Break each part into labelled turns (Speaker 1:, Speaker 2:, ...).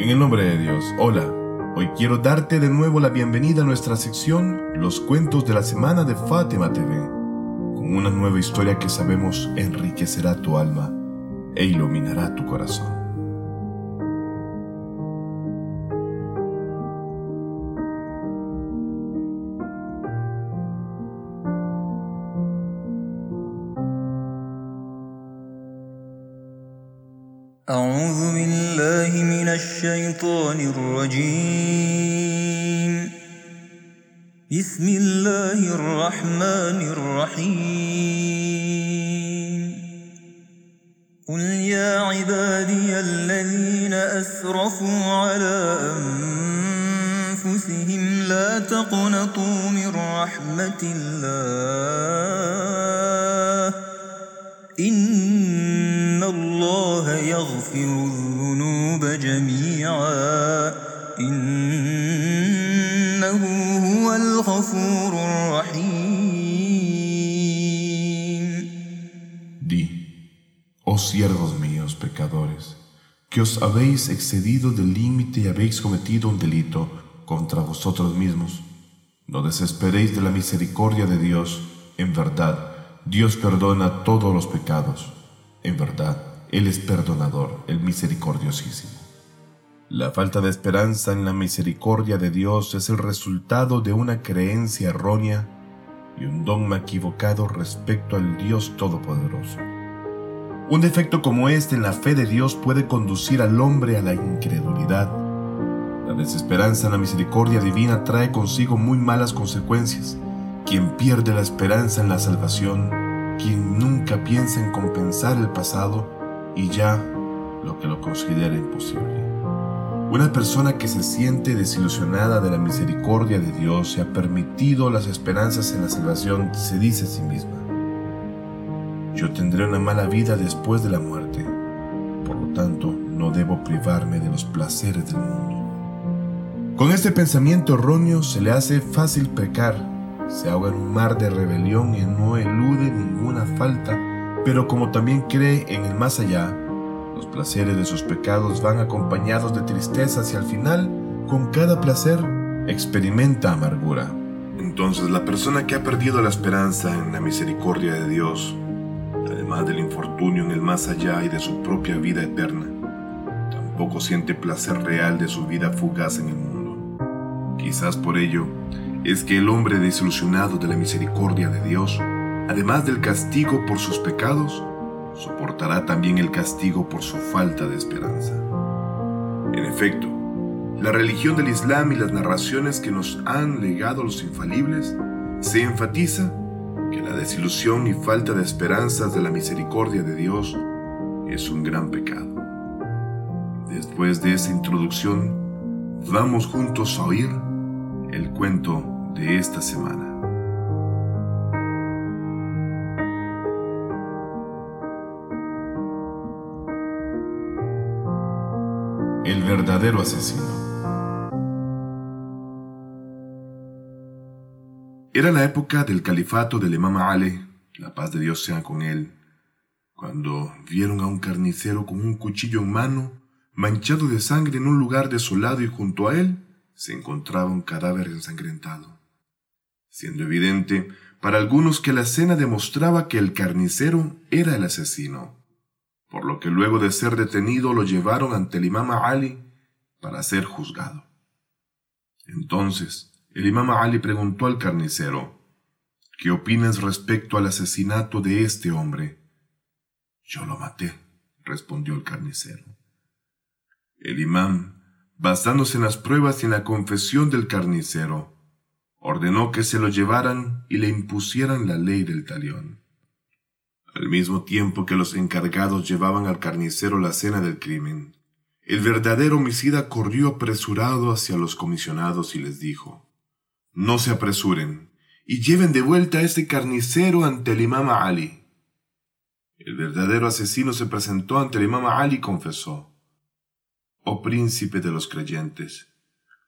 Speaker 1: En el nombre de Dios, hola. Hoy quiero darte de nuevo la bienvenida a nuestra sección Los cuentos de la semana de Fátima TV, con una nueva historia que sabemos enriquecerá tu alma e iluminará tu corazón.
Speaker 2: الشيطان الرجيم. بسم الله الرحمن الرحيم. قل يا عبادي الذين أسرفوا على أنفسهم لا تقنطوا من رحمة الله. إن الله يغفر الذنوب جميعا. الغفور الرحيم
Speaker 1: Di, oh siervos míos pecadores, que os habéis excedido del límite y habéis cometido un delito contra vosotros mismos. No desesperéis de la misericordia de Dios. En verdad, Dios perdona todos los pecados. En verdad, Él es perdonador, el misericordiosísimo. La falta de esperanza en la misericordia de Dios es el resultado de una creencia errónea y un dogma equivocado respecto al Dios Todopoderoso. Un defecto como este en la fe de Dios puede conducir al hombre a la incredulidad. La desesperanza en la misericordia divina trae consigo muy malas consecuencias. Quien pierde la esperanza en la salvación, quien nunca piensa en compensar el pasado y ya lo que lo considera imposible. Una persona que se siente desilusionada de la misericordia de Dios y ha permitido las esperanzas en la salvación se dice a sí misma, yo tendré una mala vida después de la muerte, por lo tanto no debo privarme de los placeres del mundo. Con este pensamiento erróneo se le hace fácil pecar, se ahoga en un mar de rebelión y no elude ninguna falta, pero como también cree en el más allá, los placeres de sus pecados van acompañados de tristezas y al final, con cada placer, experimenta amargura. Entonces la persona que ha perdido la esperanza en la misericordia de Dios, además del infortunio en el más allá y de su propia vida eterna, tampoco siente placer real de su vida fugaz en el mundo. Quizás por ello es que el hombre desilusionado de la misericordia de Dios, además del castigo por sus pecados, soportará también el castigo por su falta de esperanza. En efecto, la religión del Islam y las narraciones que nos han legado los infalibles se enfatiza que la desilusión y falta de esperanzas de la misericordia de Dios es un gran pecado. Después de esa introducción, vamos juntos a oír el cuento de esta semana. El verdadero asesino. Era la época del califato del imam Ali, la paz de Dios sea con él, cuando vieron a un carnicero con un cuchillo en mano, manchado de sangre en un lugar desolado y junto a él se encontraba un cadáver ensangrentado, siendo evidente para algunos que la escena demostraba que el carnicero era el asesino, por lo que luego de ser detenido lo llevaron ante el imam Ali para ser juzgado. Entonces, el imam Ali preguntó al carnicero, ¿Qué opinas respecto al asesinato de este hombre? Yo lo maté, respondió el carnicero. El imam basándose en las pruebas y en la confesión del carnicero, ordenó que se lo llevaran y le impusieran la ley del talión. Al mismo tiempo que los encargados llevaban al carnicero la cena del crimen, el verdadero homicida corrió apresurado hacia los comisionados y les dijo, No se apresuren y lleven de vuelta a este carnicero ante el imam Ali. El verdadero asesino se presentó ante el imam Ali y confesó, Oh príncipe de los creyentes,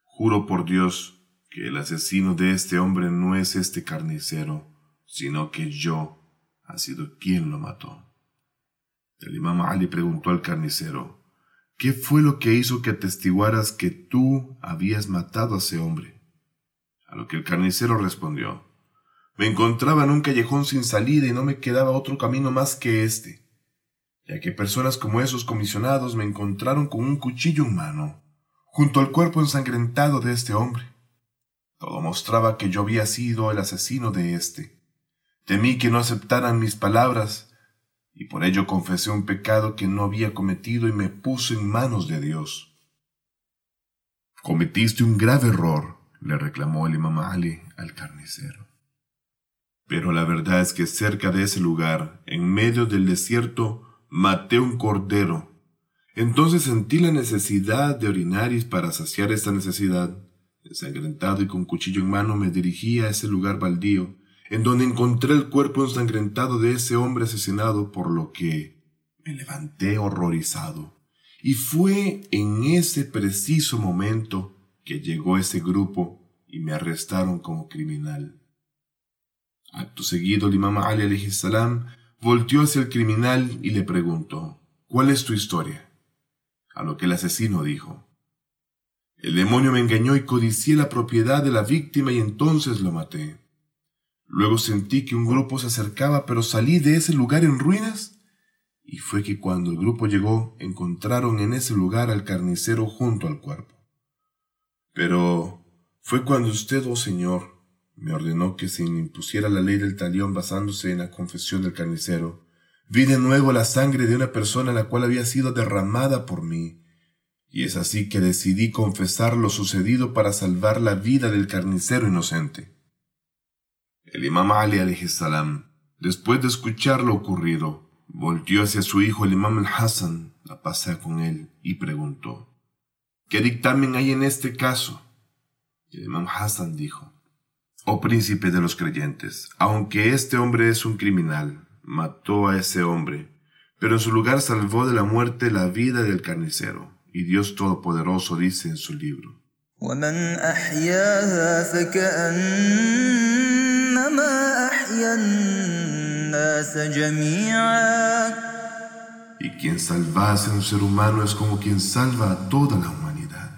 Speaker 1: juro por Dios que el asesino de este hombre no es este carnicero, sino que yo ha sido quien lo mató. El imam Ali preguntó al carnicero, ¿qué fue lo que hizo que atestiguaras que tú habías matado a ese hombre? A lo que el carnicero respondió, me encontraba en un callejón sin salida y no me quedaba otro camino más que este, ya que personas como esos comisionados me encontraron con un cuchillo en mano, junto al cuerpo ensangrentado de este hombre. Todo mostraba que yo había sido el asesino de éste. Temí que no aceptaran mis palabras, y por ello confesé un pecado que no había cometido y me puse en manos de Dios. Cometiste un grave error, le reclamó el imam Ali al carnicero. Pero la verdad es que cerca de ese lugar, en medio del desierto, maté un cordero. Entonces sentí la necesidad de orinar y para saciar esta necesidad Ensangrentado y con cuchillo en mano me dirigí a ese lugar baldío, en donde encontré el cuerpo ensangrentado de ese hombre asesinado, por lo que me levanté horrorizado. Y fue en ese preciso momento que llegó ese grupo y me arrestaron como criminal. Acto seguido, el imam Ali salam volteó hacia el criminal y le preguntó, ¿Cuál es tu historia? A lo que el asesino dijo, el demonio me engañó y codicié la propiedad de la víctima y entonces lo maté. Luego sentí que un grupo se acercaba, pero salí de ese lugar en ruinas. Y fue que cuando el grupo llegó, encontraron en ese lugar al carnicero junto al cuerpo. Pero fue cuando usted, oh Señor, me ordenó que se impusiera la ley del talión basándose en la confesión del carnicero. Vi de nuevo la sangre de una persona la cual había sido derramada por mí y es así que decidí confesar lo sucedido para salvar la vida del carnicero inocente. El imam Ali salam, después de escuchar lo ocurrido, volvió hacia su hijo el imam al-Hassan, a pasar con él, y preguntó, ¿Qué dictamen hay en este caso? el imam Hassan dijo, Oh príncipe de los creyentes, aunque este hombre es un criminal, mató a ese hombre, pero en su lugar salvó de la muerte la vida del carnicero. Y Dios Todopoderoso dice en su libro. Y quien salvase a un ser humano es como quien salva a toda la humanidad.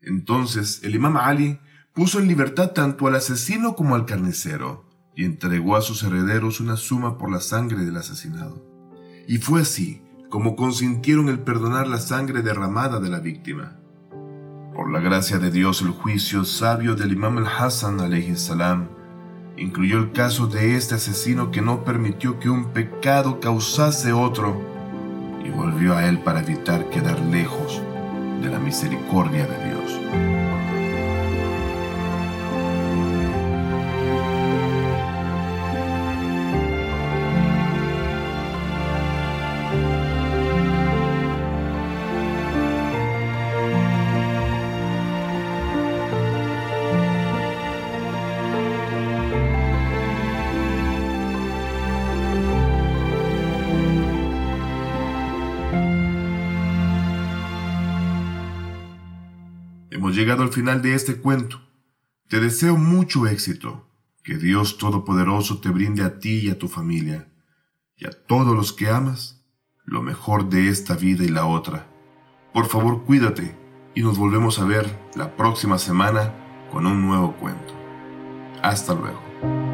Speaker 1: Entonces el imam Ali puso en libertad tanto al asesino como al carnicero y entregó a sus herederos una suma por la sangre del asesinado. Y fue así como consintieron el perdonar la sangre derramada de la víctima. Por la gracia de Dios, el juicio sabio del imam al-Hassan salam incluyó el caso de este asesino que no permitió que un pecado causase otro y volvió a él para evitar quedar lejos de la misericordia de Dios. Llegado al final de este cuento. Te deseo mucho éxito. Que Dios Todopoderoso te brinde a ti y a tu familia, y a todos los que amas, lo mejor de esta vida y la otra. Por favor, cuídate y nos volvemos a ver la próxima semana con un nuevo cuento. Hasta luego.